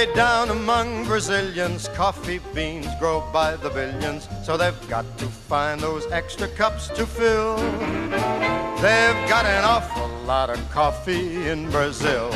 Way down among Brazilians, coffee beans grow by the billions, so they've got to find those extra cups to fill. They've got an awful lot of coffee in Brazil.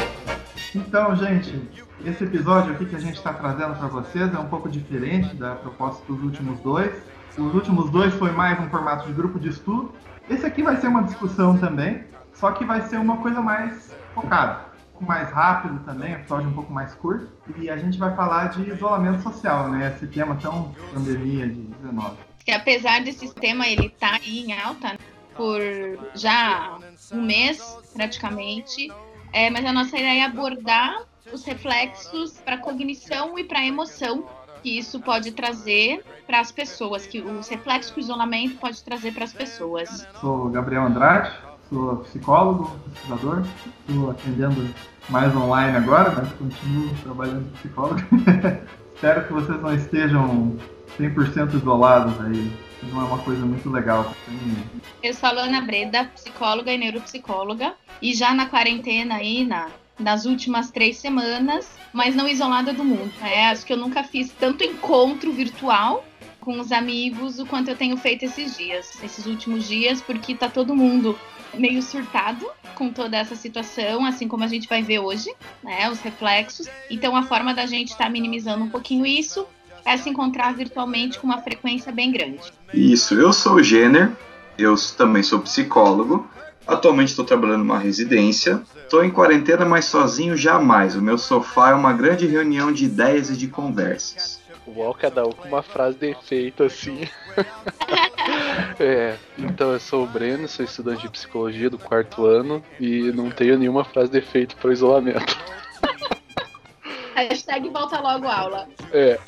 Então, gente, esse episódio aqui que a gente está trazendo para vocês é um pouco diferente da proposta dos últimos dois. Os últimos dois foi mais um formato de grupo de estudo. Esse aqui vai ser uma discussão também, só que vai ser uma coisa mais focada, pouco mais rápido também, episódio um pouco mais curto. E a gente vai falar de isolamento social, né? Esse tema tão pandemia de 19. Que apesar desse tema ele tá aí em alta por já um mês praticamente, é, mas a nossa ideia é abordar os reflexos para cognição e para emoção que isso pode trazer para as pessoas, que os reflexos que o isolamento pode trazer para as pessoas. Sou Gabriel Andrade, sou psicólogo, pesquisador, estou atendendo mais online agora, mas continuo trabalhando de psicólogo. Espero que vocês não estejam 100% isolados aí. Não é uma coisa muito legal. Eu sou a Luana Breda, psicóloga e neuropsicóloga, e já na quarentena aí, na, nas últimas três semanas, mas não isolada do mundo. É, acho que eu nunca fiz tanto encontro virtual com os amigos o quanto eu tenho feito esses dias, esses últimos dias, porque tá todo mundo meio surtado com toda essa situação, assim como a gente vai ver hoje, né, os reflexos. Então a forma da gente estar tá minimizando um pouquinho isso é se encontrar virtualmente com uma frequência bem grande. Isso, eu sou o Jenner, eu também sou psicólogo. Atualmente estou trabalhando numa residência. Estou em quarentena, mas sozinho jamais. O meu sofá é uma grande reunião de ideias e de conversas. Uau, cada um com uma frase de efeito assim. é, então eu sou o Breno, sou estudante de psicologia do quarto ano e não tenho nenhuma frase de efeito para o isolamento. Hashtag volta logo aula. É.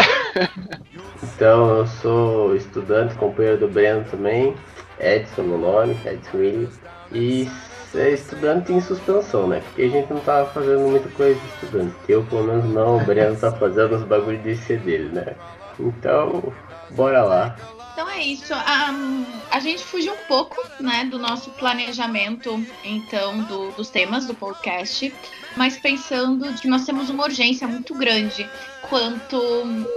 Então eu sou estudante, companheiro do Breno também, Edson no nome, Edson Williams, e estudante em suspensão, né? Porque a gente não tava fazendo muita coisa estudante. Eu pelo menos não, o Breno tá fazendo os bagulhos de ser dele, né? Então, bora lá. Então é isso. Um, a gente fugiu um pouco, né, do nosso planejamento, então, do, dos temas do podcast mas pensando que nós temos uma urgência muito grande quanto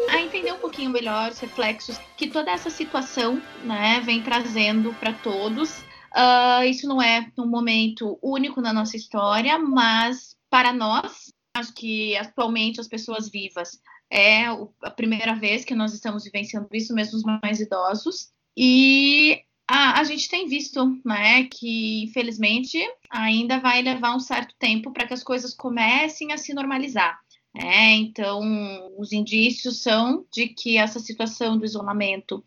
a entender um pouquinho melhor os reflexos que toda essa situação né, vem trazendo para todos. Uh, isso não é um momento único na nossa história, mas para nós, acho que atualmente as pessoas vivas é a primeira vez que nós estamos vivenciando isso, mesmo os mais idosos. E a, a gente tem visto, né, que infelizmente ainda vai levar um certo tempo para que as coisas comecem a se normalizar. É, então, os indícios são de que essa situação do isolamento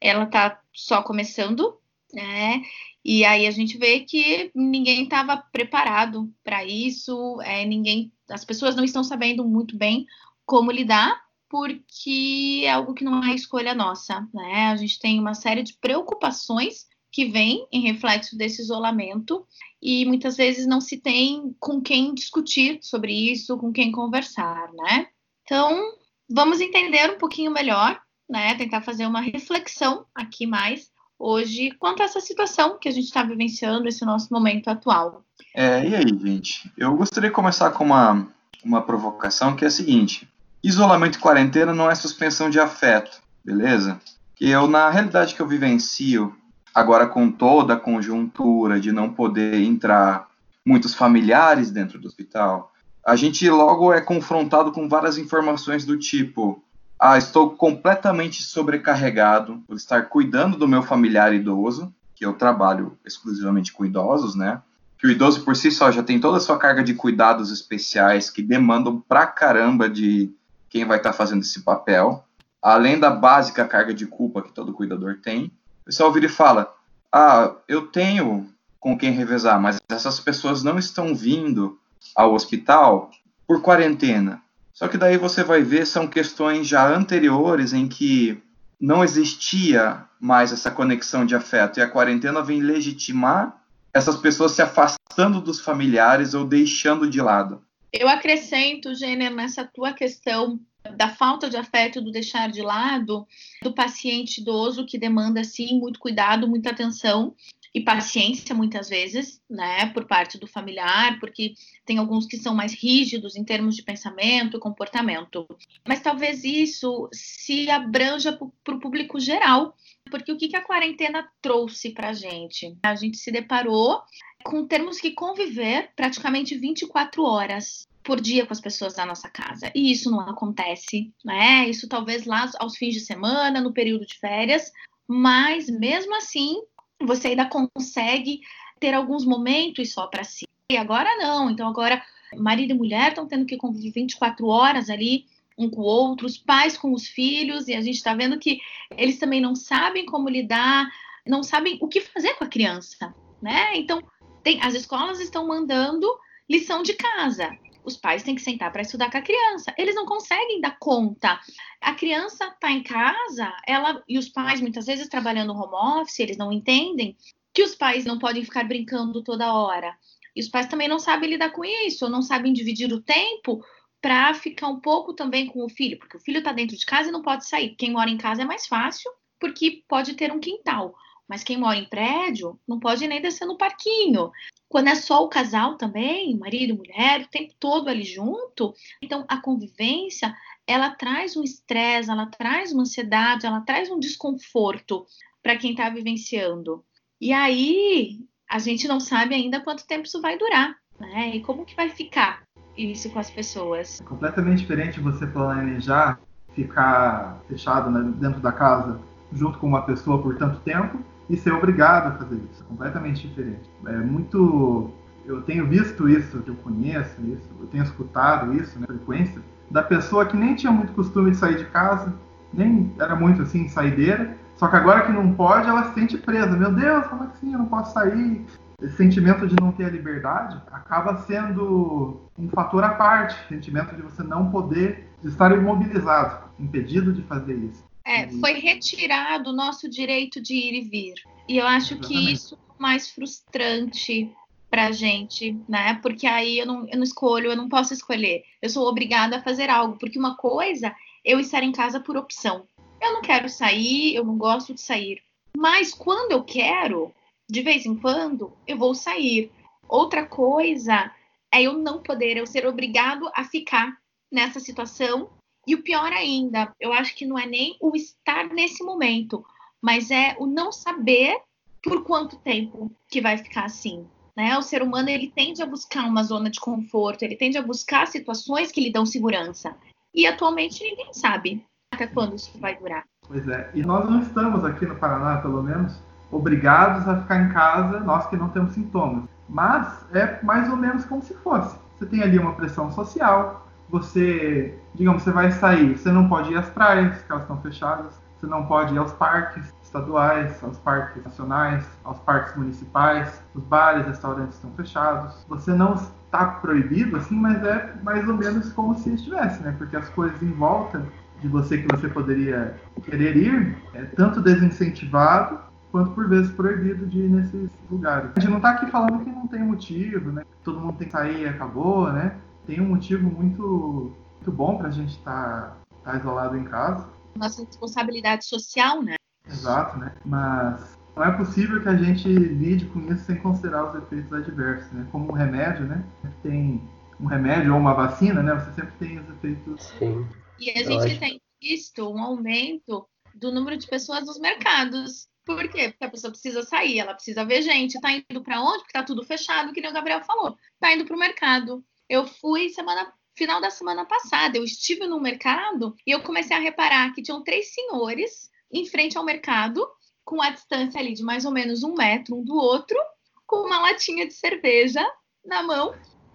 ela está só começando, né? E aí a gente vê que ninguém estava preparado para isso, é, ninguém, as pessoas não estão sabendo muito bem como lidar porque é algo que não é escolha nossa, né? A gente tem uma série de preocupações que vêm em reflexo desse isolamento e muitas vezes não se tem com quem discutir sobre isso, com quem conversar, né? Então, vamos entender um pouquinho melhor, né? Tentar fazer uma reflexão aqui mais hoje quanto a essa situação que a gente está vivenciando, esse nosso momento atual. É, e aí, gente? Eu gostaria de começar com uma, uma provocação que é a seguinte: Isolamento e quarentena não é suspensão de afeto, beleza? Que eu, na realidade que eu vivencio, agora com toda a conjuntura de não poder entrar muitos familiares dentro do hospital, a gente logo é confrontado com várias informações do tipo: ah, estou completamente sobrecarregado por estar cuidando do meu familiar idoso, que eu trabalho exclusivamente com idosos, né? Que o idoso por si só já tem toda a sua carga de cuidados especiais que demandam pra caramba de quem vai estar tá fazendo esse papel, além da básica carga de culpa que todo cuidador tem. O pessoal vira e fala: Ah, eu tenho com quem revezar, mas essas pessoas não estão vindo ao hospital por quarentena. Só que daí você vai ver são questões já anteriores em que não existia mais essa conexão de afeto e a quarentena vem legitimar essas pessoas se afastando dos familiares ou deixando de lado. Eu acrescento, Gênero, nessa tua questão da falta de afeto, do deixar de lado, do paciente idoso que demanda, sim, muito cuidado, muita atenção. E paciência muitas vezes, né, por parte do familiar, porque tem alguns que são mais rígidos em termos de pensamento, comportamento. Mas talvez isso se abranja para o público geral, porque o que, que a quarentena trouxe para a gente? A gente se deparou com termos que conviver praticamente 24 horas por dia com as pessoas da nossa casa. E isso não acontece, né? Isso talvez lá aos fins de semana, no período de férias, mas mesmo assim você ainda consegue ter alguns momentos só para si. E agora não. Então agora marido e mulher estão tendo que conviver 24 horas ali um com o outro, os pais com os filhos, e a gente está vendo que eles também não sabem como lidar, não sabem o que fazer com a criança, né? Então, tem, as escolas estão mandando lição de casa. Os pais têm que sentar para estudar com a criança. Eles não conseguem dar conta. A criança está em casa, ela e os pais muitas vezes trabalhando home office, eles não entendem que os pais não podem ficar brincando toda hora. E os pais também não sabem lidar com isso, ou não sabem dividir o tempo para ficar um pouco também com o filho, porque o filho está dentro de casa e não pode sair. Quem mora em casa é mais fácil, porque pode ter um quintal. Mas quem mora em prédio não pode nem descer no parquinho. Quando é só o casal também, marido, mulher, o tempo todo ali junto, então a convivência ela traz um estresse, ela traz uma ansiedade, ela traz um desconforto para quem está vivenciando. E aí a gente não sabe ainda quanto tempo isso vai durar, né? E como que vai ficar isso com as pessoas. É completamente diferente você planejar ficar fechado né, dentro da casa junto com uma pessoa por tanto tempo e ser obrigado a fazer isso. É completamente diferente. É muito. Eu tenho visto isso, eu conheço isso, eu tenho escutado isso, né, frequência, da pessoa que nem tinha muito costume de sair de casa, nem era muito assim, saideira, só que agora que não pode, ela se sente presa. Meu Deus, como assim? Eu não posso sair. Esse sentimento de não ter a liberdade acaba sendo um fator à parte, sentimento de você não poder, de estar imobilizado, impedido de fazer isso. É, foi retirado o nosso direito de ir e vir. E eu acho Exatamente. que isso é mais frustrante pra gente, né? Porque aí eu não, eu não escolho, eu não posso escolher. Eu sou obrigada a fazer algo. Porque uma coisa eu estar em casa por opção. Eu não quero sair, eu não gosto de sair. Mas quando eu quero, de vez em quando, eu vou sair. Outra coisa é eu não poder, eu ser obrigado a ficar nessa situação e o pior ainda, eu acho que não é nem o estar nesse momento, mas é o não saber por quanto tempo que vai ficar assim. Né? O ser humano ele tende a buscar uma zona de conforto, ele tende a buscar situações que lhe dão segurança. E atualmente ninguém sabe até quando isso vai durar. Pois é, e nós não estamos aqui no Paraná, pelo menos, obrigados a ficar em casa, nós que não temos sintomas. Mas é mais ou menos como se fosse. Você tem ali uma pressão social, você, digamos, você vai sair, você não pode ir às praias, que elas estão fechadas, você não pode ir aos parques estaduais, aos parques nacionais, aos parques municipais, os bares, restaurantes estão fechados. Você não está proibido, assim, mas é mais ou menos como se estivesse, né? Porque as coisas em volta de você que você poderia querer ir é tanto desincentivado quanto por vezes proibido de ir nesses lugares. A gente não está aqui falando que não tem motivo, né? Todo mundo tem que sair e acabou, né? tem um motivo muito, muito bom para a gente estar tá, tá isolado em casa. Nossa responsabilidade social, né? Exato, né? Mas não é possível que a gente lide com isso sem considerar os efeitos adversos, né? Como um remédio, né? Tem um remédio ou uma vacina, né? Você sempre tem os efeitos. Sim. E a gente tem visto um aumento do número de pessoas nos mercados. Por quê? Porque a pessoa precisa sair, ela precisa ver gente. Tá indo para onde? Porque tá tudo fechado, que nem o Gabriel falou. Tá indo para o mercado. Eu fui semana final da semana passada. Eu estive no mercado e eu comecei a reparar que tinham três senhores em frente ao mercado, com a distância ali de mais ou menos um metro um do outro, com uma latinha de cerveja na mão.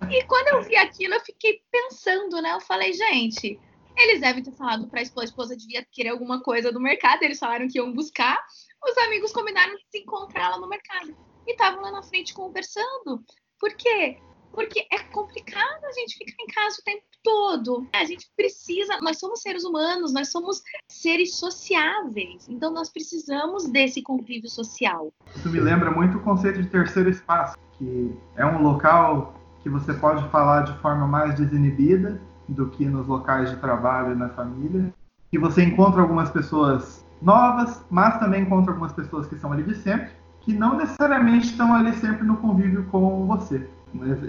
E quando eu vi aquilo, eu fiquei pensando, né? Eu falei, gente, eles devem ter falado para a esposa, devia querer alguma coisa do mercado, eles falaram que iam buscar. Os amigos combinaram de se encontrar lá no mercado. E estavam lá na frente conversando. Por quê? Porque é complicado a gente ficar em casa o tempo todo. A gente precisa, nós somos seres humanos, nós somos seres sociáveis, então nós precisamos desse convívio social. Isso me lembra muito o conceito de terceiro espaço, que é um local que você pode falar de forma mais desinibida do que nos locais de trabalho e na família, que você encontra algumas pessoas novas, mas também encontra algumas pessoas que são ali de sempre, que não necessariamente estão ali sempre no convívio com você.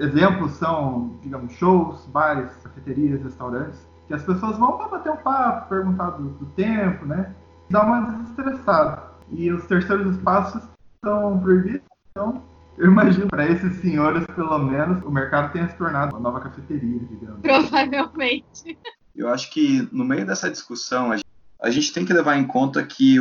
Exemplos são, digamos, shows, bares, cafeterias, restaurantes, que as pessoas vão para bater um papo, perguntar do, do tempo, né? Dar uma desestressada. E os terceiros espaços são proibidos, então eu imagino para esses senhores, pelo menos, o mercado tenha se tornado uma nova cafeteria, digamos. Provavelmente. Eu acho que no meio dessa discussão, a gente tem que levar em conta que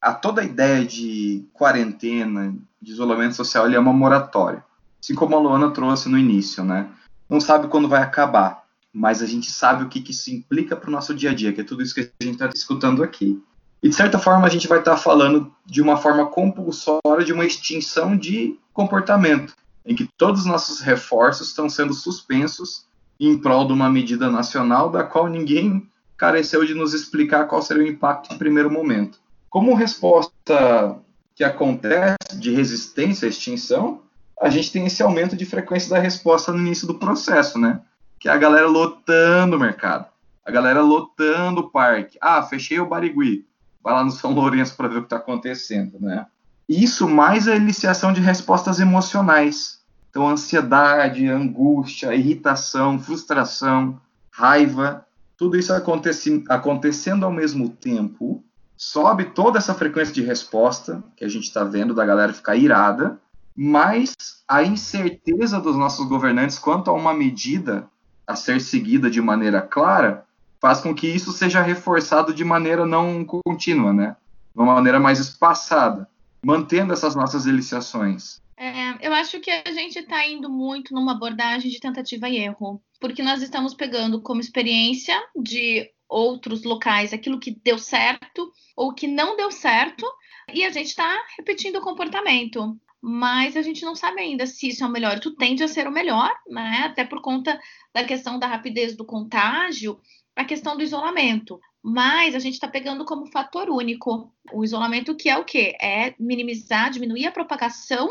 a toda a ideia de quarentena, de isolamento social, ele é uma moratória. Assim como a Luana trouxe no início, né? Não sabe quando vai acabar, mas a gente sabe o que, que isso implica para o nosso dia a dia, que é tudo isso que a gente está escutando aqui. E de certa forma a gente vai estar tá falando de uma forma compulsória de uma extinção de comportamento, em que todos os nossos reforços estão sendo suspensos em prol de uma medida nacional da qual ninguém careceu de nos explicar qual seria o impacto em primeiro momento. Como resposta que acontece de resistência à extinção, a gente tem esse aumento de frequência da resposta no início do processo, né? Que é a galera lotando o mercado, a galera lotando o parque. Ah, fechei o Barigui, vai lá no São Lourenço para ver o que está acontecendo, né? Isso mais a iniciação de respostas emocionais. Então, ansiedade, angústia, irritação, frustração, raiva, tudo isso acontece, acontecendo ao mesmo tempo, sobe toda essa frequência de resposta que a gente está vendo da galera ficar irada, mas a incerteza dos nossos governantes quanto a uma medida a ser seguida de maneira clara faz com que isso seja reforçado de maneira não contínua, né? De uma maneira mais espaçada, mantendo essas nossas deliciações. É, eu acho que a gente está indo muito numa abordagem de tentativa e erro, porque nós estamos pegando como experiência de outros locais aquilo que deu certo ou que não deu certo, e a gente está repetindo o comportamento. Mas a gente não sabe ainda se isso é o melhor. Tu tende a ser o melhor, né? Até por conta da questão da rapidez do contágio a questão do isolamento. Mas a gente está pegando como fator único o isolamento, que é o quê? É minimizar, diminuir a propagação,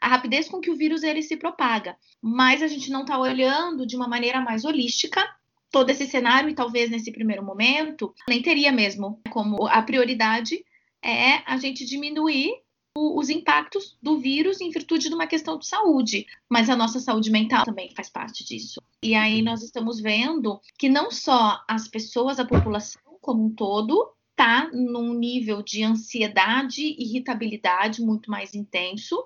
a rapidez com que o vírus ele se propaga. Mas a gente não está olhando de uma maneira mais holística todo esse cenário e talvez nesse primeiro momento nem teria mesmo como a prioridade é a gente diminuir os impactos do vírus em virtude de uma questão de saúde, mas a nossa saúde mental também faz parte disso. E aí nós estamos vendo que não só as pessoas, a população como um todo, está num nível de ansiedade e irritabilidade muito mais intenso,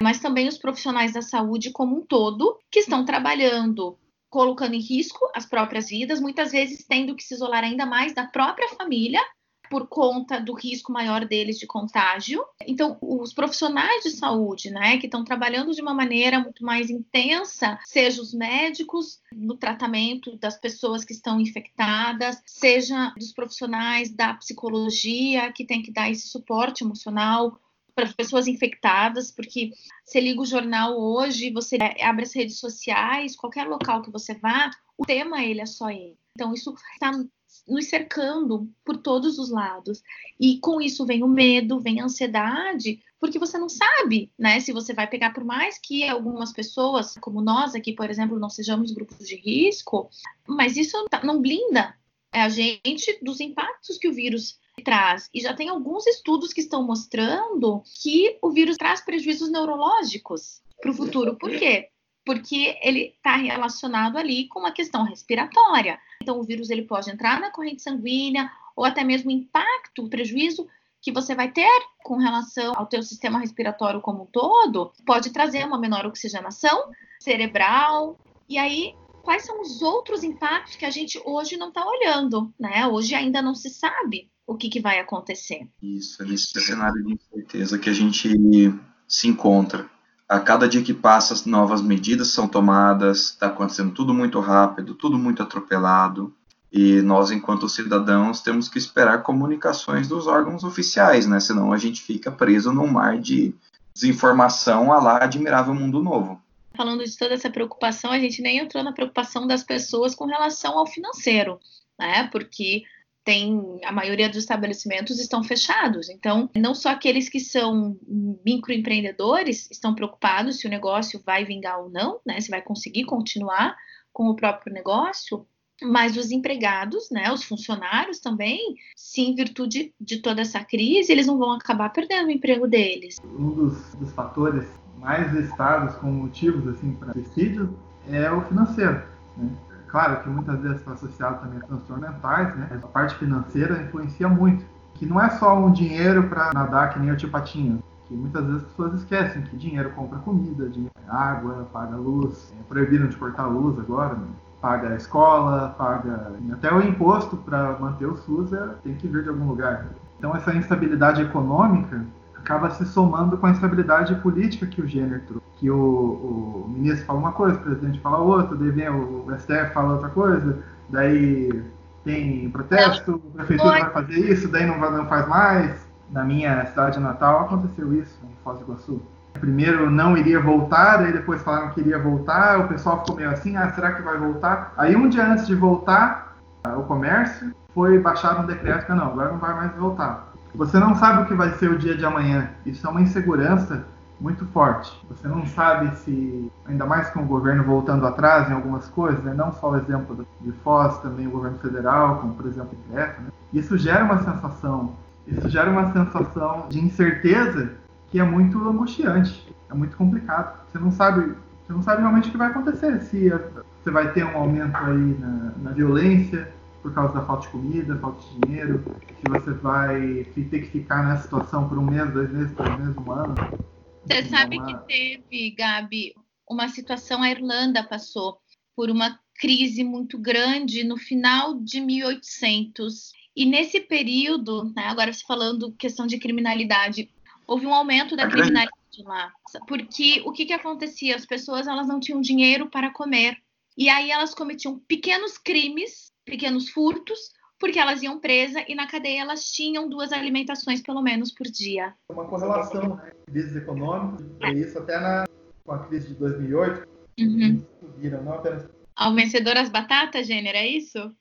mas também os profissionais da saúde como um todo, que estão trabalhando colocando em risco as próprias vidas, muitas vezes tendo que se isolar ainda mais da própria família por conta do risco maior deles de contágio. Então, os profissionais de saúde, né, que estão trabalhando de uma maneira muito mais intensa, seja os médicos no tratamento das pessoas que estão infectadas, seja dos profissionais da psicologia que tem que dar esse suporte emocional para as pessoas infectadas, porque você liga o jornal hoje, você abre as redes sociais, qualquer local que você vá, o tema ele é só ele. Então isso está nos cercando por todos os lados. E com isso vem o medo, vem a ansiedade, porque você não sabe, né, se você vai pegar, por mais que algumas pessoas, como nós aqui, por exemplo, não sejamos grupos de risco, mas isso tá, não blinda a gente dos impactos que o vírus traz. E já tem alguns estudos que estão mostrando que o vírus traz prejuízos neurológicos para o futuro. Por quê? Porque ele está relacionado ali com uma questão respiratória. Então, o vírus ele pode entrar na corrente sanguínea ou até mesmo o impacto, o prejuízo que você vai ter com relação ao teu sistema respiratório como um todo, pode trazer uma menor oxigenação cerebral. E aí, quais são os outros impactos que a gente hoje não está olhando, né? Hoje ainda não se sabe o que, que vai acontecer. Isso, é nesse cenário de incerteza que a gente se encontra a cada dia que passa, novas medidas são tomadas, está acontecendo tudo muito rápido, tudo muito atropelado, e nós, enquanto cidadãos, temos que esperar comunicações dos órgãos oficiais, né? Senão a gente fica preso num mar de desinformação a lá admirável mundo novo. Falando de toda essa preocupação, a gente nem entrou na preocupação das pessoas com relação ao financeiro, né? Porque tem a maioria dos estabelecimentos estão fechados. Então, não só aqueles que são microempreendedores estão preocupados se o negócio vai vingar ou não, né? Se vai conseguir continuar com o próprio negócio, mas os empregados, né, os funcionários também, se em virtude de toda essa crise, eles não vão acabar perdendo o emprego deles. Um dos, dos fatores mais listados como motivos assim para suicídio é o financeiro. Né? Claro que muitas vezes está associado também a transtornos mentais, né? A parte financeira influencia muito. Que não é só um dinheiro para nadar que nem o tio Patinho. Que muitas vezes as pessoas esquecem que dinheiro compra comida, dinheiro água, paga luz. É, proibiram de cortar a luz agora, né? paga a escola, paga até o imposto para manter o SUS é, tem que vir de algum lugar. Então essa instabilidade econômica acaba se somando com a instabilidade política que o Jenner trouxe. Que o, o ministro fala uma coisa, o presidente fala outra, daí vem o, o STF fala outra coisa, daí tem protesto, a prefeitura vai fazer isso, daí não, vai, não faz mais. Na minha cidade natal aconteceu isso, em Foz do Iguaçu. Primeiro não iria voltar, aí depois falaram que iria voltar, o pessoal ficou meio assim, ah, será que vai voltar? Aí um dia antes de voltar, o comércio foi baixar um decreto que não, agora não vai mais voltar. Você não sabe o que vai ser o dia de amanhã. Isso é uma insegurança muito forte. Você não sabe se, ainda mais com o governo voltando atrás em algumas coisas, né? não só o exemplo de Foz, também o governo federal, como por exemplo o decreto, né? isso gera uma sensação, isso gera uma sensação de incerteza que é muito angustiante, é muito complicado. Você não sabe, você não sabe realmente o que vai acontecer, se você vai ter um aumento aí na, na violência, por causa da falta de comida, falta de dinheiro, se você vai ter que ficar nessa situação por um mês, dois meses, três meses, um ano. Você sabe que teve, Gabi, uma situação, a Irlanda passou por uma crise muito grande no final de 1800. E nesse período, né, agora se falando questão de criminalidade, houve um aumento da criminalidade lá. Porque o que, que acontecia? As pessoas elas não tinham dinheiro para comer. E aí elas cometiam pequenos crimes pequenos furtos, porque elas iam presa e na cadeia elas tinham duas alimentações pelo menos por dia. Uma correlação, né? Crises econômicas, e isso até na com a crise de 2008, uhum. viram, não apenas... Ao vencedor as batatas, Gênero, é isso?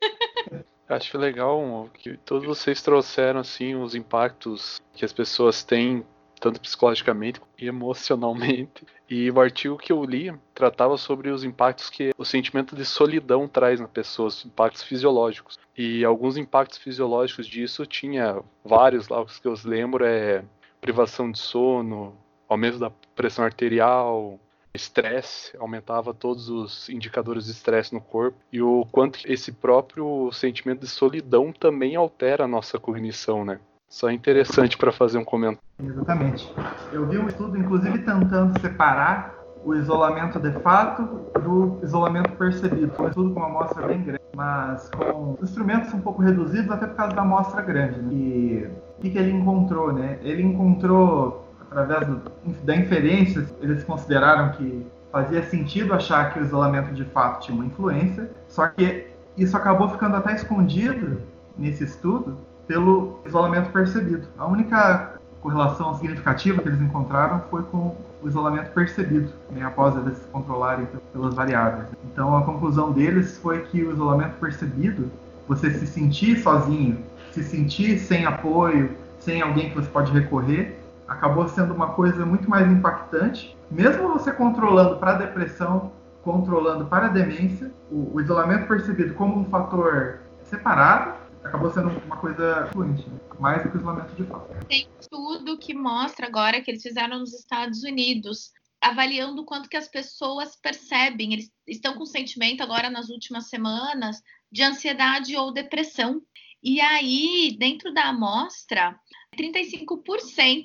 Acho legal que todos vocês trouxeram assim os impactos que as pessoas têm tanto psicologicamente e emocionalmente. E o artigo que eu li tratava sobre os impactos que o sentimento de solidão traz na pessoa, os impactos fisiológicos. E alguns impactos fisiológicos disso tinha vários lá, os que eu lembro é privação de sono, aumento da pressão arterial, estresse, aumentava todos os indicadores de estresse no corpo e o quanto esse próprio sentimento de solidão também altera a nossa cognição, né? Só interessante para fazer um comentário. Exatamente. Eu vi um estudo, inclusive, tentando separar o isolamento de fato do isolamento percebido. Foi um estudo com uma amostra bem grande, mas com instrumentos um pouco reduzidos, até por causa da amostra grande. Né? E o que, que ele encontrou? Né? Ele encontrou, através do, da inferência, eles consideraram que fazia sentido achar que o isolamento de fato tinha uma influência, só que isso acabou ficando até escondido nesse estudo, pelo isolamento percebido. A única correlação significativa que eles encontraram foi com o isolamento percebido, né, após eles controlarem pelas variáveis. Então a conclusão deles foi que o isolamento percebido, você se sentir sozinho, se sentir sem apoio, sem alguém que você pode recorrer, acabou sendo uma coisa muito mais impactante, mesmo você controlando para a depressão, controlando para a demência, o, o isolamento percebido como um fator separado acabou sendo uma coisa fluente, mais do que o isolamento de fato. Tem estudo que mostra agora que eles fizeram nos Estados Unidos, avaliando o quanto que as pessoas percebem, eles estão com sentimento agora nas últimas semanas de ansiedade ou depressão. E aí, dentro da amostra, 35%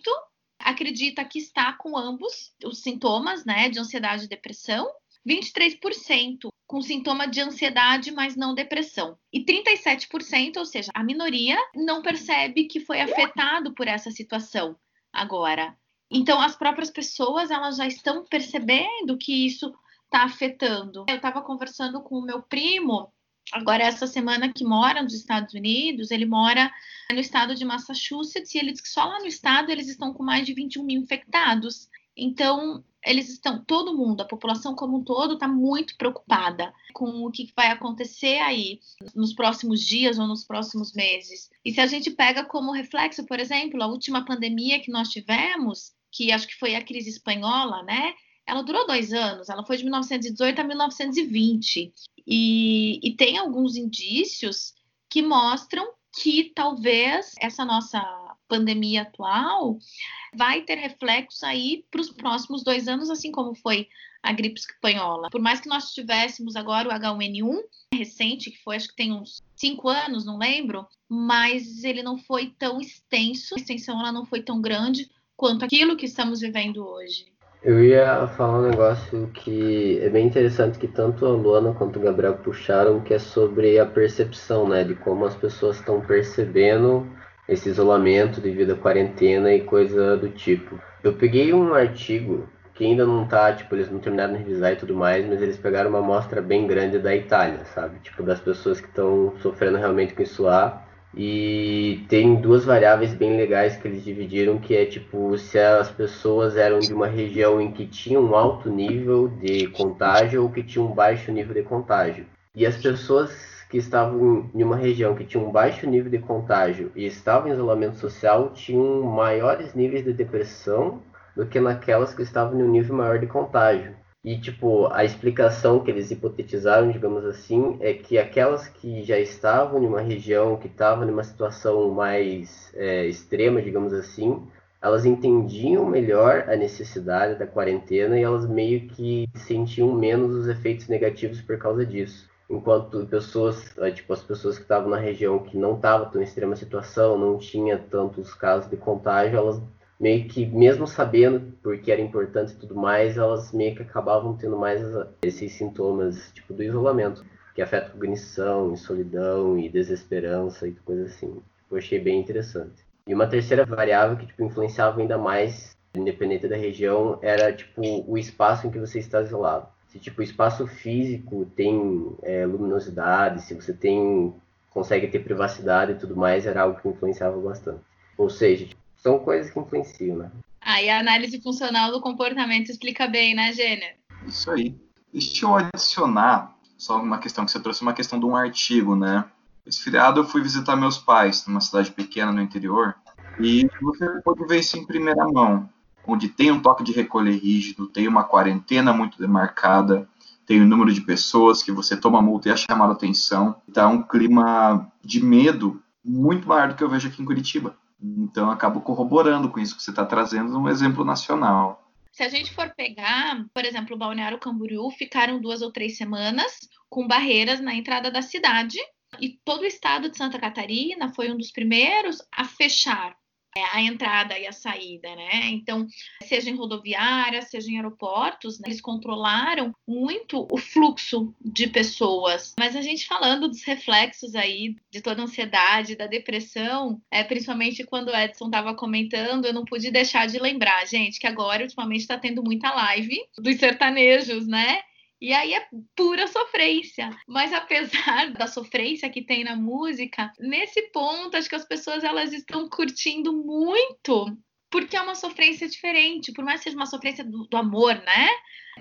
acredita que está com ambos os sintomas, né, de ansiedade e depressão, 23% com sintoma de ansiedade, mas não depressão. E 37%, ou seja, a minoria, não percebe que foi afetado por essa situação agora. Então, as próprias pessoas, elas já estão percebendo que isso está afetando. Eu estava conversando com o meu primo, agora essa semana que mora nos Estados Unidos, ele mora no estado de Massachusetts e ele diz que só lá no estado eles estão com mais de 21 mil infectados. Então, eles estão, todo mundo, a população como um todo, está muito preocupada com o que vai acontecer aí nos próximos dias ou nos próximos meses. E se a gente pega como reflexo, por exemplo, a última pandemia que nós tivemos, que acho que foi a crise espanhola, né? ela durou dois anos, ela foi de 1918 a 1920. E, e tem alguns indícios que mostram que talvez essa nossa pandemia atual vai ter reflexos aí para os próximos dois anos, assim como foi a gripe espanhola. Por mais que nós tivéssemos agora o H1N1 recente, que foi acho que tem uns cinco anos, não lembro, mas ele não foi tão extenso, a extensão ela não foi tão grande quanto aquilo que estamos vivendo hoje. Eu ia falar um negócio que é bem interessante que tanto a Luana quanto o Gabriel puxaram, que é sobre a percepção, né, de como as pessoas estão percebendo esse isolamento devido à quarentena e coisa do tipo. Eu peguei um artigo que ainda não tá, tipo, eles não terminaram de revisar e tudo mais, mas eles pegaram uma amostra bem grande da Itália, sabe? Tipo, das pessoas que estão sofrendo realmente com isso lá. E tem duas variáveis bem legais que eles dividiram, que é tipo se as pessoas eram de uma região em que tinha um alto nível de contágio ou que tinha um baixo nível de contágio. E as pessoas que estavam em uma região que tinha um baixo nível de contágio e estavam em isolamento social tinham maiores níveis de depressão do que naquelas que estavam em um nível maior de contágio. E, tipo, a explicação que eles hipotetizaram, digamos assim, é que aquelas que já estavam em uma região que estava numa situação mais é, extrema, digamos assim, elas entendiam melhor a necessidade da quarentena e elas meio que sentiam menos os efeitos negativos por causa disso. Enquanto pessoas, é, tipo, as pessoas que estavam na região que não estavam tão em extrema situação, não tinha tantos casos de contágio, elas meio que, mesmo sabendo porque era importante e tudo mais, elas meio que acabavam tendo mais esses sintomas, tipo, do isolamento, que afeta cognição, e solidão, e desesperança e coisa assim. Eu achei bem interessante. E uma terceira variável que, tipo, influenciava ainda mais, independente da região, era, tipo, o espaço em que você está isolado. Se, tipo, o espaço físico tem é, luminosidade, se você tem consegue ter privacidade e tudo mais, era algo que influenciava bastante. Ou seja, são coisas que influenciam, né? Aí a análise funcional do comportamento explica bem, né, Gênero? Isso aí. Deixa eu adicionar só uma questão que você trouxe, uma questão de um artigo, né? Esse feriado eu fui visitar meus pais numa cidade pequena no interior e você pode ver isso em primeira mão, onde tem um toque de recolher rígido, tem uma quarentena muito demarcada, tem o um número de pessoas que você toma multa e é chamado a atenção. Tá um clima de medo muito maior do que eu vejo aqui em Curitiba. Então, acabo corroborando com isso que você está trazendo um exemplo nacional. Se a gente for pegar, por exemplo, o Balneário Camboriú, ficaram duas ou três semanas com barreiras na entrada da cidade. E todo o estado de Santa Catarina foi um dos primeiros a fechar é, a entrada e a saída, né? Então, seja em rodoviárias, seja em aeroportos, né? eles controlaram muito o fluxo de pessoas. Mas a gente falando dos reflexos aí de toda a ansiedade, da depressão, é, principalmente quando o Edson estava comentando, eu não pude deixar de lembrar, gente, que agora ultimamente está tendo muita live dos sertanejos, né? E aí é pura sofrência. Mas apesar da sofrência que tem na música, nesse ponto acho que as pessoas elas estão curtindo muito porque é uma sofrência diferente, por mais que seja uma sofrência do, do amor, né?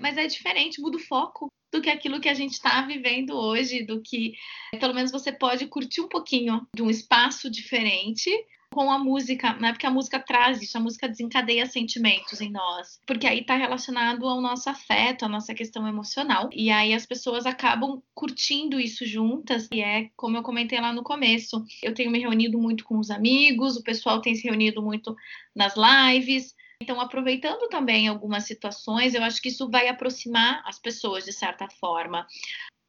Mas é diferente, muda o foco do que aquilo que a gente está vivendo hoje, do que pelo menos você pode curtir um pouquinho de um espaço diferente com a música, né? Porque a música traz isso, a música desencadeia sentimentos em nós. Porque aí tá relacionado ao nosso afeto, à nossa questão emocional. E aí as pessoas acabam curtindo isso juntas. E é como eu comentei lá no começo. Eu tenho me reunido muito com os amigos, o pessoal tem se reunido muito nas lives. Então, aproveitando também algumas situações, eu acho que isso vai aproximar as pessoas de certa forma.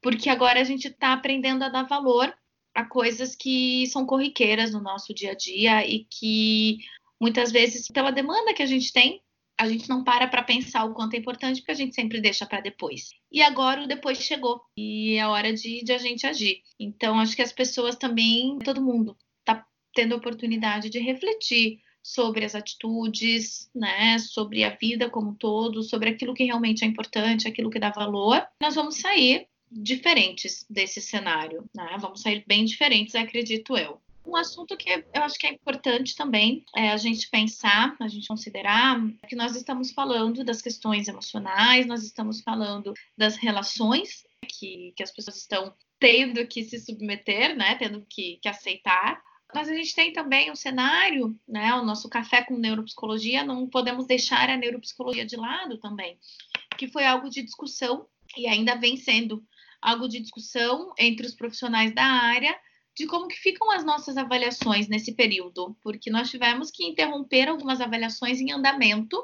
Porque agora a gente está aprendendo a dar valor a coisas que são corriqueiras no nosso dia a dia e que muitas vezes, pela demanda que a gente tem, a gente não para para pensar o quanto é importante, porque a gente sempre deixa para depois. E agora o depois chegou e é hora de, de a gente agir. Então, acho que as pessoas também, todo mundo, está tendo a oportunidade de refletir sobre as atitudes, né, sobre a vida como um todo, sobre aquilo que realmente é importante, aquilo que dá valor. Nós vamos sair diferentes desse cenário, né? Vamos sair bem diferentes, acredito eu. Um assunto que eu acho que é importante também é a gente pensar, a gente considerar que nós estamos falando das questões emocionais, nós estamos falando das relações que, que as pessoas estão tendo que se submeter, né? Tendo que, que aceitar. Mas a gente tem também um cenário, né? O nosso café com neuropsicologia, não podemos deixar a neuropsicologia de lado também que foi algo de discussão e ainda vem sendo algo de discussão entre os profissionais da área de como que ficam as nossas avaliações nesse período, porque nós tivemos que interromper algumas avaliações em andamento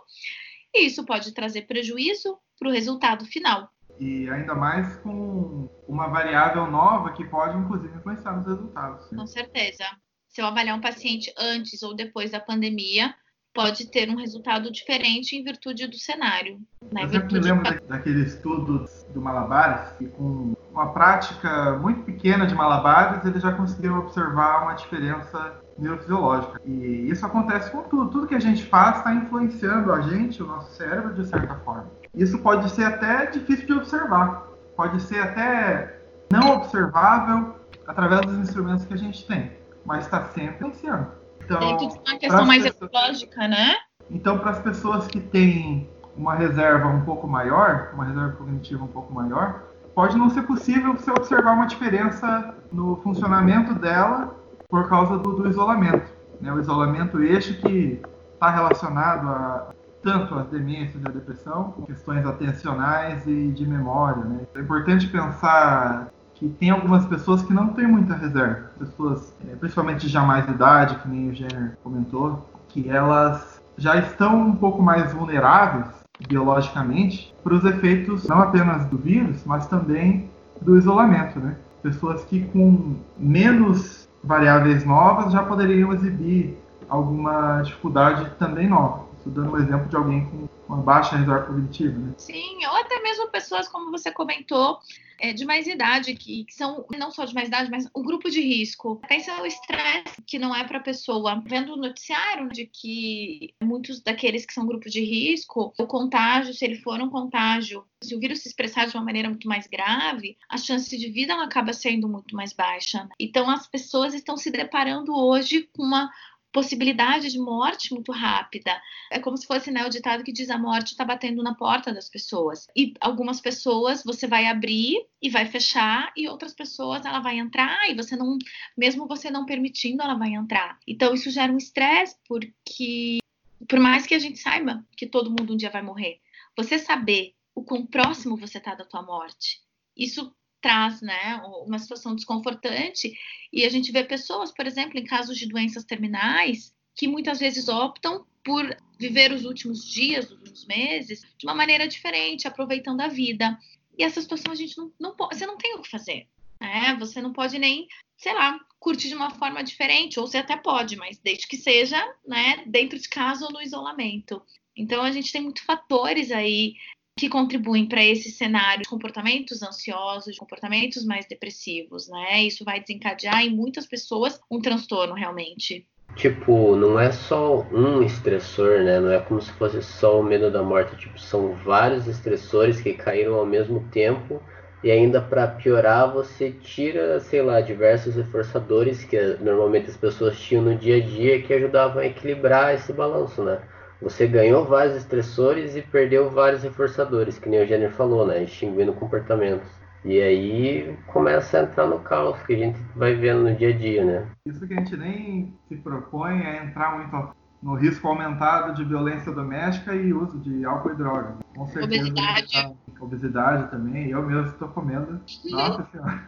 e isso pode trazer prejuízo para o resultado final. E ainda mais com uma variável nova que pode, inclusive, influenciar nos resultados. Com certeza. Se eu avaliar um paciente antes ou depois da pandemia, pode ter um resultado diferente em virtude do cenário. Né? Eu sempre me lembro de... daquele estudo do Malabares, que com uma prática muito pequena de Malabares, ele já conseguiu observar uma diferença neurofisiológica. E isso acontece com tudo. Tudo que a gente faz está influenciando a gente, o nosso cérebro, de certa forma. Isso pode ser até difícil de observar. Pode ser até não observável através dos instrumentos que a gente tem, mas está sempre influenciando. Então, Dentro de uma questão mais pessoas... ecológica, né? Então, para as pessoas que têm uma reserva um pouco maior, uma reserva cognitiva um pouco maior, pode não ser possível você observar uma diferença no funcionamento dela por causa do, do isolamento. Né? O isolamento eixo que está relacionado a tanto as demências e a depressão, questões atencionais e de memória. Né? É importante pensar que tem algumas pessoas que não têm muita reserva, pessoas, é, principalmente de mais idade, que nem o Jenner comentou, que elas já estão um pouco mais vulneráveis biologicamente para os efeitos não apenas do vírus, mas também do isolamento, né? Pessoas que com menos variáveis novas já poderiam exibir alguma dificuldade também nova. Estou dando um exemplo de alguém com uma baixa reserva cognitiva, né? Sim, ou até mesmo pessoas, como você comentou, é, de mais idade, que, que, são não só de mais idade, mas o grupo de risco. Pensa o estresse que não é para a pessoa. Vendo o noticiário de que muitos daqueles que são grupo de risco, o contágio, se ele for um contágio, se o vírus se expressar de uma maneira muito mais grave, a chance de vida acaba sendo muito mais baixa. Então as pessoas estão se deparando hoje com uma possibilidade de morte muito rápida. É como se fosse né, o ditado que diz a morte está batendo na porta das pessoas. E algumas pessoas você vai abrir e vai fechar, e outras pessoas ela vai entrar e você não, mesmo você não permitindo, ela vai entrar. Então isso gera um estresse, porque por mais que a gente saiba que todo mundo um dia vai morrer, você saber o quão próximo você está da tua morte, isso traz né, uma situação desconfortante. E a gente vê pessoas, por exemplo, em casos de doenças terminais, que muitas vezes optam por viver os últimos dias, os últimos meses, de uma maneira diferente, aproveitando a vida. E essa situação a gente não, não pode, você não tem o que fazer. Né? Você não pode nem, sei lá, curtir de uma forma diferente, ou você até pode, mas desde que seja né, dentro de casa ou no isolamento. Então a gente tem muitos fatores aí que contribuem para esse cenário de comportamentos ansiosos, de comportamentos mais depressivos, né? Isso vai desencadear em muitas pessoas um transtorno realmente. Tipo, não é só um estressor, né? Não é como se fosse só o medo da morte. Tipo, são vários estressores que caíram ao mesmo tempo. E ainda para piorar, você tira, sei lá, diversos reforçadores que normalmente as pessoas tinham no dia a dia que ajudavam a equilibrar esse balanço, né? Você ganhou vários estressores e perdeu vários reforçadores, que nem o Jenner falou, né? Extinguindo comportamentos. E aí começa a entrar no caos que a gente vai vendo no dia a dia, né? Isso que a gente nem se propõe é entrar muito no risco aumentado de violência doméstica e uso de álcool e drogas. Com certeza. Obesidade. Tá... Obesidade também. Eu mesmo estou comendo. Nossa Senhora.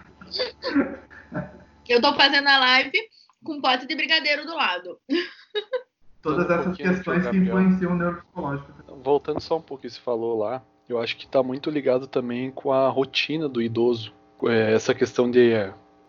Eu estou fazendo a live com um pote de brigadeiro do lado. todas um essas questões que influenciam o neuropsicológico. Voltando só um pouco que você falou lá, eu acho que está muito ligado também com a rotina do idoso. É, essa questão de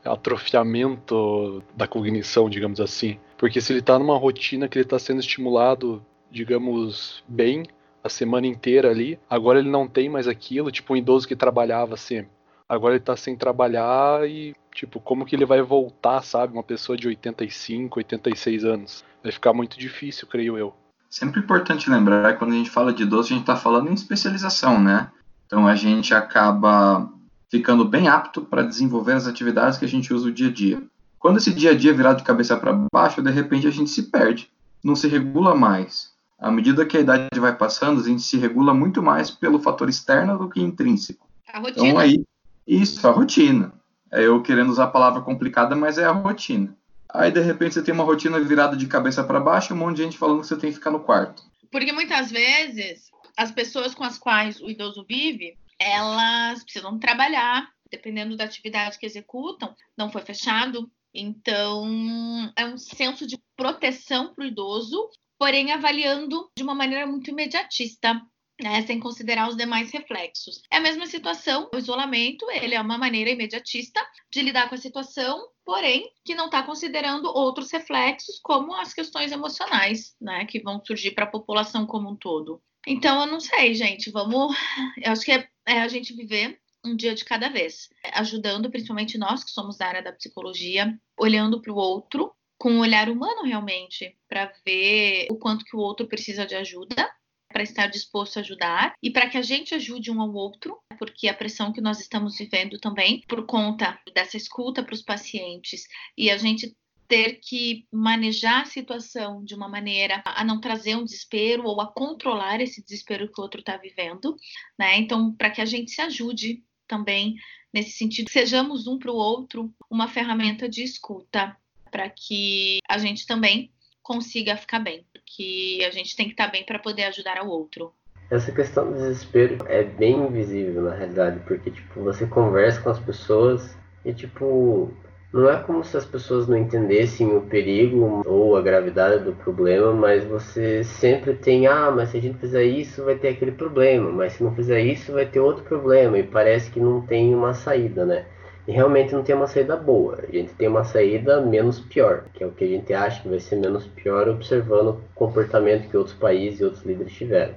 atrofiamento da cognição, digamos assim. Porque se ele está numa rotina que ele está sendo estimulado, digamos, bem, a semana inteira ali, agora ele não tem mais aquilo, tipo um idoso que trabalhava sempre. Agora ele está sem trabalhar e, tipo, como que ele vai voltar, sabe? Uma pessoa de 85, 86 anos vai ficar muito difícil, creio eu. Sempre importante lembrar que quando a gente fala de idoso, a gente está falando em especialização, né? Então a gente acaba ficando bem apto para desenvolver as atividades que a gente usa o dia a dia. Quando esse dia a dia é virado de cabeça para baixo, de repente a gente se perde, não se regula mais. À medida que a idade vai passando, a gente se regula muito mais pelo fator externo do que intrínseco. A rotina. Então aí, isso, a rotina. É eu querendo usar a palavra complicada, mas é a rotina. Aí de repente você tem uma rotina virada de cabeça para baixo e um monte de gente falando que você tem que ficar no quarto. Porque muitas vezes as pessoas com as quais o idoso vive, elas precisam trabalhar, dependendo da atividade que executam, não foi fechado. Então, é um senso de proteção para o idoso, porém avaliando de uma maneira muito imediatista. Né, sem considerar os demais reflexos. É a mesma situação, o isolamento, ele é uma maneira imediatista de lidar com a situação, porém, que não está considerando outros reflexos, como as questões emocionais, né, que vão surgir para a população como um todo. Então, eu não sei, gente, vamos. Eu acho que é, é a gente viver um dia de cada vez, ajudando principalmente nós que somos da área da psicologia, olhando para o outro com um olhar humano realmente, para ver o quanto que o outro precisa de ajuda, para estar disposto a ajudar e para que a gente ajude um ao outro, porque a pressão que nós estamos vivendo também por conta dessa escuta para os pacientes e a gente ter que manejar a situação de uma maneira a não trazer um desespero ou a controlar esse desespero que o outro está vivendo, né? Então, para que a gente se ajude também nesse sentido, sejamos um para o outro uma ferramenta de escuta para que a gente também consiga ficar bem, que a gente tem que estar tá bem para poder ajudar ao outro. Essa questão do desespero é bem invisível na realidade, porque tipo, você conversa com as pessoas e tipo, não é como se as pessoas não entendessem o perigo ou a gravidade do problema, mas você sempre tem, ah, mas se a gente fizer isso vai ter aquele problema, mas se não fizer isso vai ter outro problema, e parece que não tem uma saída, né? E realmente não tem uma saída boa, a gente tem uma saída menos pior, que é o que a gente acha que vai ser menos pior observando o comportamento que outros países e outros líderes tiveram.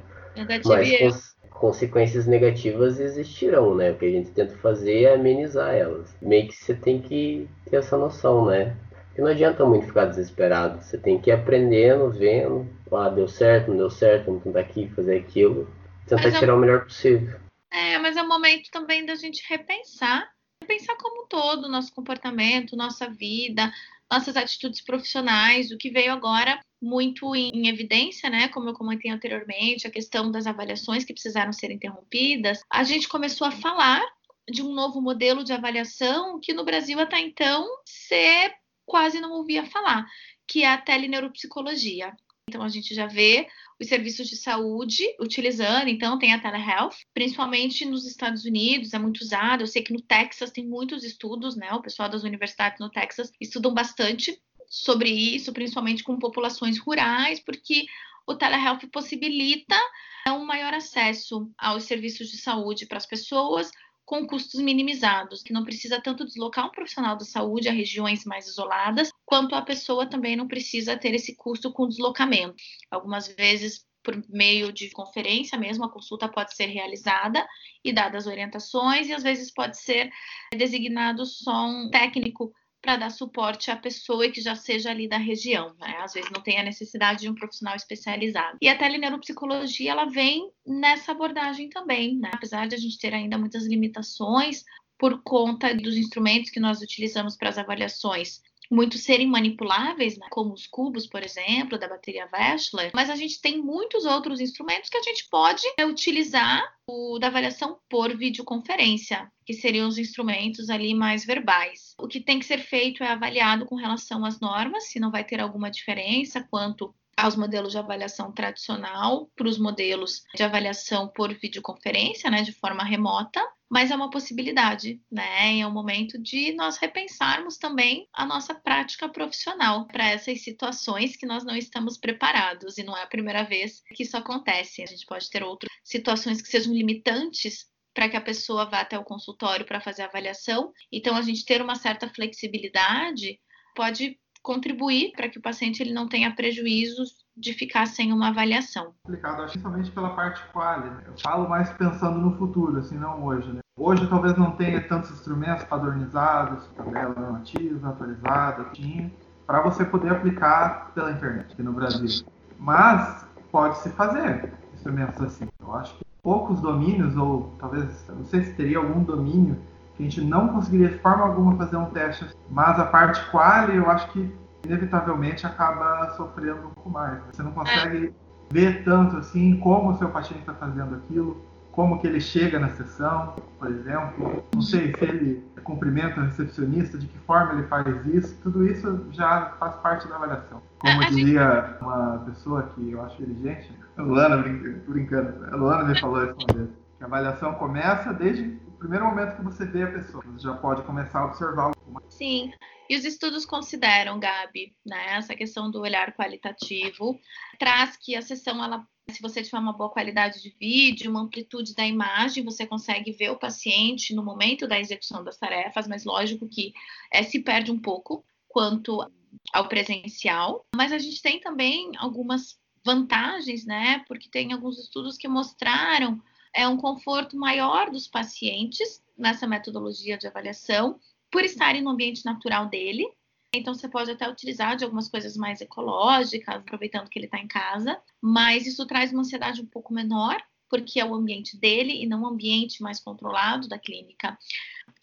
Mas, consequências negativas existirão, né? O que a gente tenta fazer é amenizar elas. Meio que você tem que ter essa noção, né? Porque não adianta muito ficar desesperado. Você tem que ir aprendendo, vendo. Ah, deu certo, não deu certo, vamos tentar aqui fazer aquilo. Tentar é tirar o melhor possível. É, mas é o momento também da gente repensar. Repensar como um todo, nosso comportamento, nossa vida, nossas atitudes profissionais, o que veio agora muito em, em, evidência, né? Como eu comentei anteriormente, a questão das avaliações que precisaram ser interrompidas. A gente começou a falar de um novo modelo de avaliação que no Brasil até então você quase não ouvia falar, que é a teleneuropsicologia. Então a gente já vê os serviços de saúde utilizando, então tem a telehealth, principalmente nos Estados Unidos, é muito usado. Eu sei que no Texas tem muitos estudos, né? O pessoal das universidades no Texas estudam bastante sobre isso, principalmente com populações rurais, porque o telehealth possibilita um maior acesso aos serviços de saúde para as pessoas com custos minimizados, que não precisa tanto deslocar um profissional da saúde a regiões mais isoladas, quanto a pessoa também não precisa ter esse custo com deslocamento. Algumas vezes por meio de conferência mesmo, a consulta pode ser realizada e dadas orientações, e às vezes pode ser designado só um técnico para dar suporte à pessoa que já seja ali da região, né? Às vezes não tem a necessidade de um profissional especializado. E a teleneuropsicologia, ela vem nessa abordagem também, né? Apesar de a gente ter ainda muitas limitações por conta dos instrumentos que nós utilizamos para as avaliações muitos serem manipuláveis, né? como os cubos, por exemplo, da bateria Wechsler, mas a gente tem muitos outros instrumentos que a gente pode né, utilizar o da avaliação por videoconferência, que seriam os instrumentos ali mais verbais. O que tem que ser feito é avaliado com relação às normas, se não vai ter alguma diferença quanto aos modelos de avaliação tradicional para os modelos de avaliação por videoconferência, né, de forma remota, mas é uma possibilidade, né? É um momento de nós repensarmos também a nossa prática profissional para essas situações que nós não estamos preparados e não é a primeira vez que isso acontece. A gente pode ter outras situações que sejam limitantes para que a pessoa vá até o consultório para fazer a avaliação. Então, a gente ter uma certa flexibilidade pode contribuir para que o paciente ele não tenha prejuízos de ficar sem uma avaliação. Complicado, acho principalmente pela parte quali. Né? Eu falo mais pensando no futuro, assim, não hoje. Né? Hoje talvez não tenha tantos instrumentos padronizados, tabela normativa, atualizada, tinha, para você poder aplicar pela internet aqui no Brasil. Mas pode-se fazer instrumentos assim. Eu acho que poucos domínios, ou talvez, não sei se teria algum domínio que a gente não conseguiria de forma alguma fazer um teste, mas a parte quali eu acho que inevitavelmente acaba sofrendo um pouco mais. Você não consegue ver tanto assim como o seu paciente está fazendo aquilo, como que ele chega na sessão, por exemplo. Não sei se ele cumprimenta o recepcionista, de que forma ele faz isso. Tudo isso já faz parte da avaliação. Como dizia uma pessoa que eu acho inteligente, a Luana brincando, a Luana me falou isso uma vez, que a avaliação começa desde primeiro momento que você vê a pessoa. Você já pode começar a observar. Sim, e os estudos consideram, Gabi, né, essa questão do olhar qualitativo, traz que a sessão ela se você tiver uma boa qualidade de vídeo, uma amplitude da imagem, você consegue ver o paciente no momento da execução das tarefas, mas lógico que é, se perde um pouco quanto ao presencial. Mas a gente tem também algumas vantagens, né? Porque tem alguns estudos que mostraram é, um conforto maior dos pacientes nessa metodologia de avaliação, por estarem no ambiente natural dele, então você pode até utilizar de algumas coisas mais ecológicas, aproveitando que ele está em casa, mas isso traz uma ansiedade um pouco menor, porque é o ambiente dele e não o ambiente mais controlado da clínica.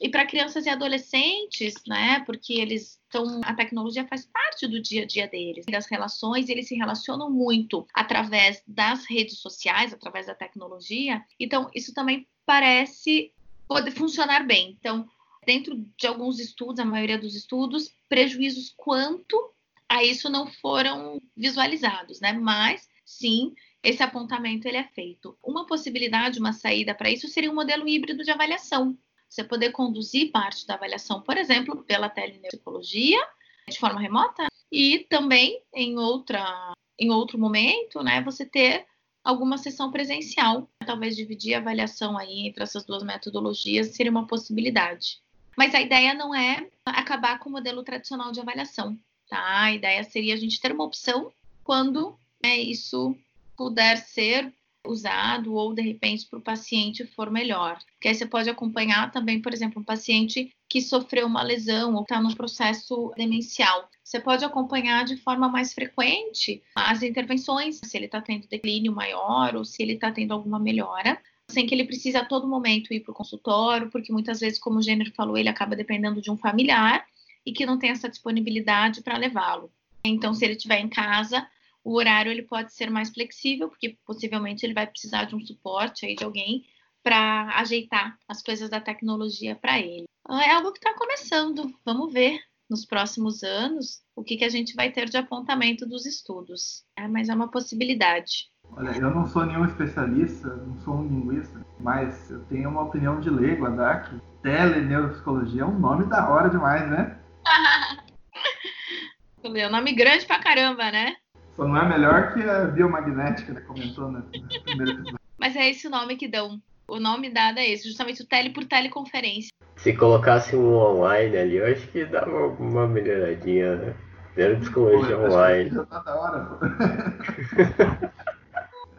E para crianças e adolescentes, né, porque eles estão, a tecnologia faz parte do dia a dia deles, das relações, eles se relacionam muito através das redes sociais, através da tecnologia. Então, isso também parece poder funcionar bem. Então, dentro de alguns estudos, a maioria dos estudos, prejuízos quanto a isso não foram visualizados, né? Mas sim, esse apontamento ele é feito. Uma possibilidade, uma saída para isso seria um modelo híbrido de avaliação. Você poder conduzir parte da avaliação, por exemplo, pela telepsicologia, de forma remota, e também em outra em outro momento, né, você ter alguma sessão presencial. Talvez dividir a avaliação aí entre essas duas metodologias seria uma possibilidade. Mas a ideia não é acabar com o modelo tradicional de avaliação, tá? A ideia seria a gente ter uma opção quando né, isso puder ser usado ou de repente para o paciente for melhor. Porque aí você pode acompanhar também, por exemplo, um paciente que sofreu uma lesão ou está no processo demencial. Você pode acompanhar de forma mais frequente as intervenções, se ele está tendo declínio maior ou se ele está tendo alguma melhora sem que ele precise a todo momento ir para o consultório, porque muitas vezes, como o gênero falou, ele acaba dependendo de um familiar e que não tem essa disponibilidade para levá-lo. Então, se ele estiver em casa, o horário ele pode ser mais flexível, porque possivelmente ele vai precisar de um suporte aí de alguém para ajeitar as coisas da tecnologia para ele. É algo que está começando. Vamos ver nos próximos anos o que, que a gente vai ter de apontamento dos estudos. É, mas é uma possibilidade. Olha, eu não sou nenhum especialista, não sou um linguista, mas eu tenho uma opinião de leigo, a que teleneuropsicologia é um nome da hora demais, né? é um nome grande pra caramba, né? Só não é melhor que a biomagnética, né? Comentou no, primeiro episódio. Mas é esse o nome que dão. O nome dado é esse, justamente o tele por teleconferência. Se colocasse um online ali, eu acho que dava uma melhoradinha, né? Neuropsicologia online. Já tá da hora,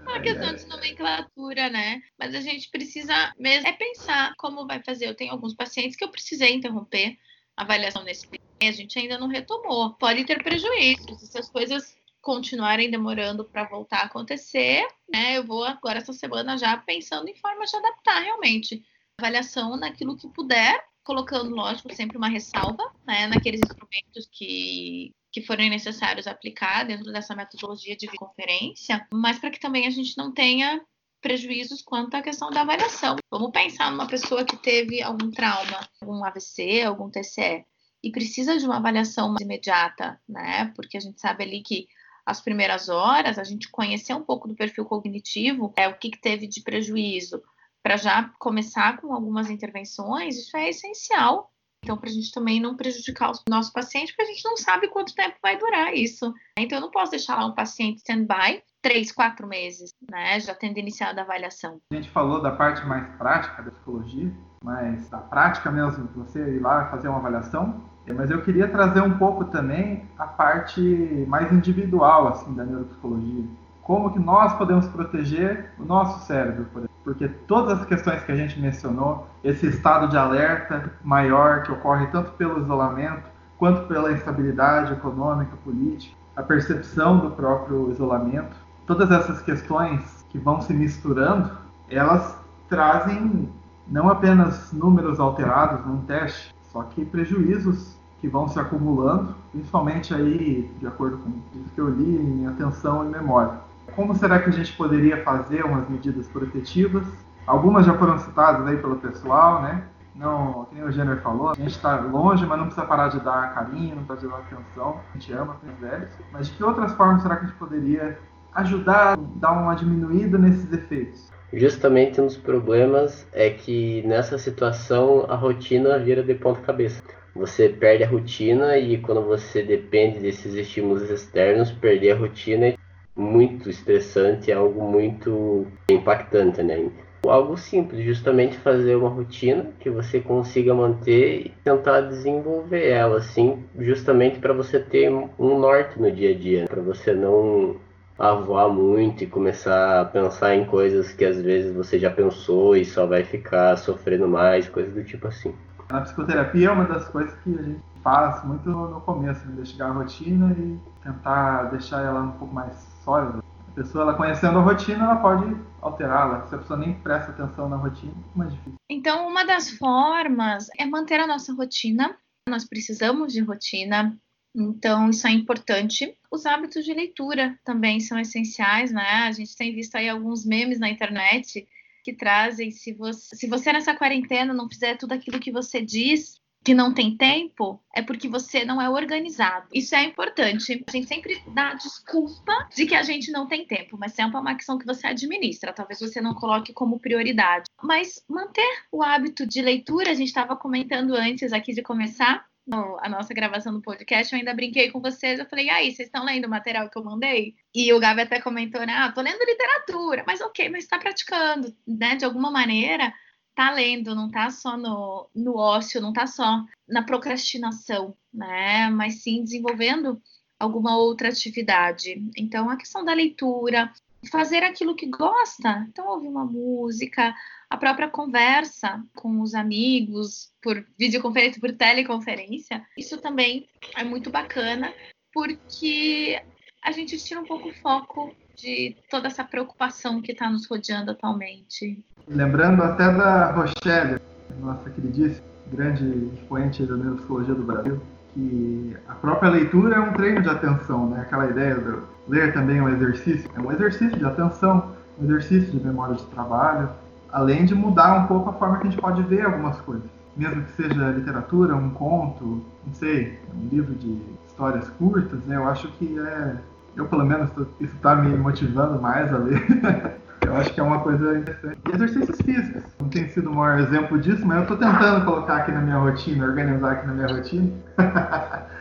uma questão de nomenclatura, né? Mas a gente precisa mesmo é pensar como vai fazer. Eu tenho alguns pacientes que eu precisei interromper a avaliação nesse a gente ainda não retomou. Pode ter prejuízos se as coisas continuarem demorando para voltar a acontecer, né? Eu vou agora essa semana já pensando em forma de adaptar realmente avaliação naquilo que puder, colocando, lógico, sempre uma ressalva, né, naqueles instrumentos que que forem necessários aplicar dentro dessa metodologia de conferência, mas para que também a gente não tenha prejuízos quanto à questão da avaliação. Vamos pensar numa pessoa que teve algum trauma, algum AVC, algum TCE, e precisa de uma avaliação mais imediata, né? Porque a gente sabe ali que as primeiras horas, a gente conhecer um pouco do perfil cognitivo, é o que, que teve de prejuízo, para já começar com algumas intervenções, isso é essencial então, para a gente também não prejudicar o nosso paciente, porque a gente não sabe quanto tempo vai durar isso. Então, eu não posso deixar lá um paciente stand-by três, quatro meses, né? Já tendo iniciado a avaliação. A gente falou da parte mais prática da psicologia, mas da prática mesmo, você ir lá fazer uma avaliação. Mas eu queria trazer um pouco também a parte mais individual, assim, da neuropsicologia. Como que nós podemos proteger o nosso cérebro, por exemplo porque todas as questões que a gente mencionou, esse estado de alerta maior que ocorre tanto pelo isolamento quanto pela instabilidade econômica, política, a percepção do próprio isolamento, todas essas questões que vão se misturando, elas trazem não apenas números alterados num teste, só que prejuízos que vão se acumulando, principalmente aí, de acordo com o que eu li, em atenção e memória como será que a gente poderia fazer umas medidas protetivas Algumas já foram citadas aí pelo pessoal, né? Não, como o Jenner falou, a gente está longe, mas não precisa parar de dar carinho, não precisa dar atenção, a gente ama os velhos. Mas de que outras formas será que a gente poderia ajudar, dar uma diminuída nesses efeitos? Justamente um dos problemas é que nessa situação a rotina vira de ponta cabeça. Você perde a rotina e quando você depende desses estímulos externos, perder a rotina é muito estressante, é algo muito impactante, né? Algo simples, justamente fazer uma rotina que você consiga manter e tentar desenvolver ela, assim, justamente para você ter um norte no dia a dia, para você não avoar muito e começar a pensar em coisas que às vezes você já pensou e só vai ficar sofrendo mais, coisas do tipo assim. Na psicoterapia é uma das coisas que a gente faz muito no começo, investigar a rotina e tentar deixar ela um pouco mais sólida. A pessoa, ela conhecendo a rotina, ela pode alterá-la. Se a pessoa nem presta atenção na rotina, é mais difícil. Então, uma das formas é manter a nossa rotina. Nós precisamos de rotina, então, isso é importante. Os hábitos de leitura também são essenciais, né? A gente tem visto aí alguns memes na internet que trazem, se você, se você nessa quarentena não fizer tudo aquilo que você diz que não tem tempo, é porque você não é organizado. Isso é importante. A gente sempre dá desculpa de que a gente não tem tempo, mas tempo é uma ação que você administra. Talvez você não coloque como prioridade. Mas manter o hábito de leitura, a gente estava comentando antes aqui de começar, no, a nossa gravação do podcast, eu ainda brinquei com vocês. Eu falei, aí, vocês estão lendo o material que eu mandei? E o Gabi até comentou, né? Ah, tô lendo literatura, mas ok, mas está praticando, né? De alguma maneira, tá lendo, não tá só no, no ócio, não tá só na procrastinação, né? Mas sim desenvolvendo alguma outra atividade. Então, a questão da leitura, fazer aquilo que gosta. Então, ouvir uma música, a própria conversa com os amigos, por videoconferência, por teleconferência. Isso também é muito bacana, porque a gente tira um pouco o foco de toda essa preocupação que está nos rodeando atualmente. Lembrando até da Rochelle, nossa queridíssima, grande expoente da neuropsicologia do Brasil, que a própria leitura é um treino de atenção, né? Aquela ideia de ler também é um exercício, é um exercício de atenção, um exercício de memória de trabalho, além de mudar um pouco a forma que a gente pode ver algumas coisas. Mesmo que seja literatura, um conto, não sei, um livro de histórias curtas, né? Eu acho que é, eu pelo menos isso está me motivando mais a ler. Eu acho que é uma coisa interessante. E exercícios físicos. Não tem sido o maior exemplo disso, mas eu estou tentando colocar aqui na minha rotina, organizar aqui na minha rotina.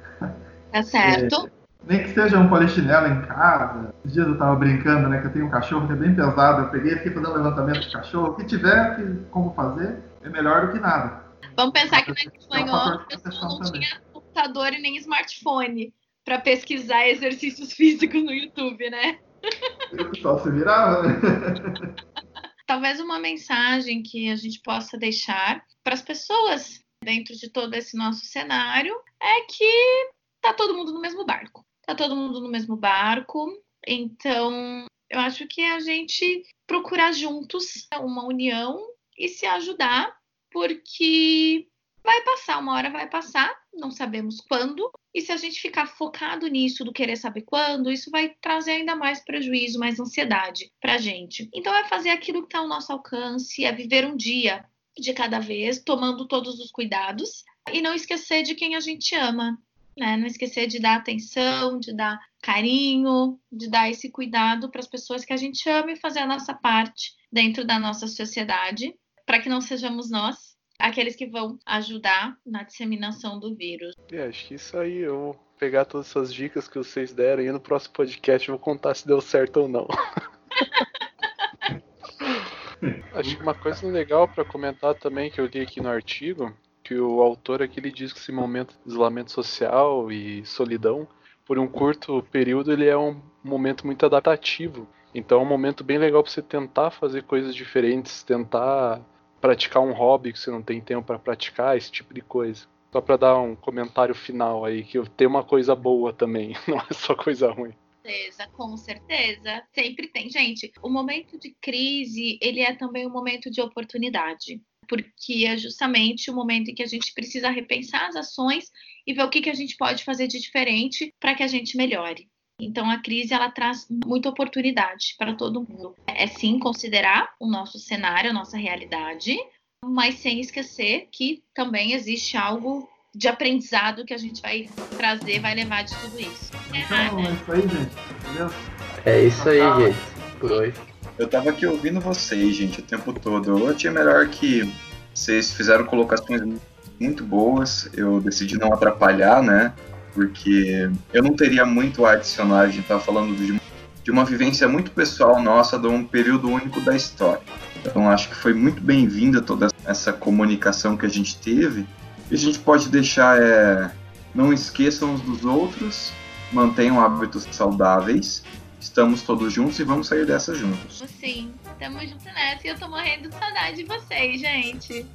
Tá certo. Nem que seja um polichinelo em casa. Esses dias eu estava brincando, né? Que eu tenho um cachorro que é bem pesado. Eu peguei fiquei fazendo levantamento de cachorro. O que tiver que, como fazer, é melhor do que nada. Vamos pensar que na espanhol a pessoa não tinha computador e nem smartphone para pesquisar exercícios físicos no YouTube, né? o pessoal se virava, né? Talvez uma mensagem que a gente possa deixar para as pessoas dentro de todo esse nosso cenário é que tá todo mundo no mesmo barco. Tá todo mundo no mesmo barco. Então, eu acho que a gente procurar juntos uma união e se ajudar, porque vai passar, uma hora vai passar, não sabemos quando, e se a gente ficar focado nisso, do querer saber quando, isso vai trazer ainda mais prejuízo, mais ansiedade pra gente. Então é fazer aquilo que está ao nosso alcance, é viver um dia de cada vez, tomando todos os cuidados e não esquecer de quem a gente ama. Né? Não esquecer de dar atenção, de dar carinho, de dar esse cuidado para as pessoas que a gente ama e fazer a nossa parte dentro da nossa sociedade, para que não sejamos nós aqueles que vão ajudar na disseminação do vírus. É, acho que isso aí, eu vou pegar todas essas dicas que vocês deram e no próximo podcast eu vou contar se deu certo ou não. acho que uma coisa legal para comentar também que eu li aqui no artigo, que o autor aqui ele diz que esse momento de isolamento social e solidão, por um curto período, ele é um momento muito adaptativo. Então é um momento bem legal para você tentar fazer coisas diferentes, tentar praticar um hobby que você não tem tempo para praticar, esse tipo de coisa. Só para dar um comentário final aí, que tem uma coisa boa também, não é só coisa ruim. Certeza, com certeza. Sempre tem. Gente, o momento de crise, ele é também um momento de oportunidade. Porque é justamente o momento em que a gente precisa repensar as ações e ver o que, que a gente pode fazer de diferente para que a gente melhore. Então a crise ela traz muita oportunidade para todo mundo. É sim considerar o nosso cenário, a nossa realidade, mas sem esquecer que também existe algo de aprendizado que a gente vai trazer, vai levar de tudo isso. Então é isso aí, gente. Entendeu? É isso aí, gente. Por hoje. Eu tava aqui ouvindo vocês, gente, o tempo todo. Eu achei melhor que vocês fizeram colocações muito boas. Eu decidi não atrapalhar, né? Porque eu não teria muito a adicionar. A gente tava falando de, de uma vivência muito pessoal nossa de um período único da história. Então acho que foi muito bem-vinda toda essa comunicação que a gente teve. E a gente pode deixar é, não esqueçam uns dos outros, mantenham hábitos saudáveis. Estamos todos juntos e vamos sair dessa juntos. Sim, tamo junto nessa e eu tô morrendo de saudade de vocês, gente.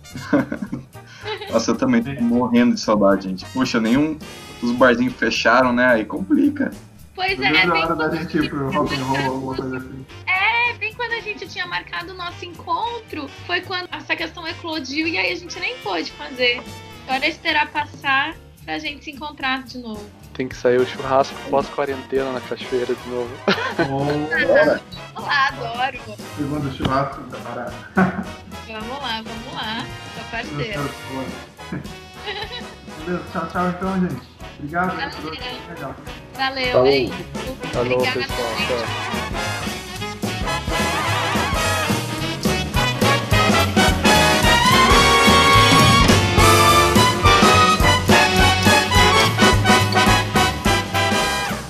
Nossa, eu também tô morrendo de saudade, gente. Poxa, nenhum dos barzinhos fecharam, né? Aí complica. Pois é, a bem quando, gente roll, assim. é, bem quando a gente tinha marcado o nosso encontro, foi quando essa questão eclodiu e aí a gente nem pôde fazer. Agora é esperar passar pra gente se encontrar de novo. Tem que sair o churrasco pós-quarentena na cachoeira de novo. Ou Olá, adoro. segundo churrasco da parada. Vamos lá, vamos lá. Sou parceira. Beleza, tchau, tchau então, gente. Obrigado. Valeu, Falou. beijo. Falou, Obrigada, pessoal. gente. Tchau.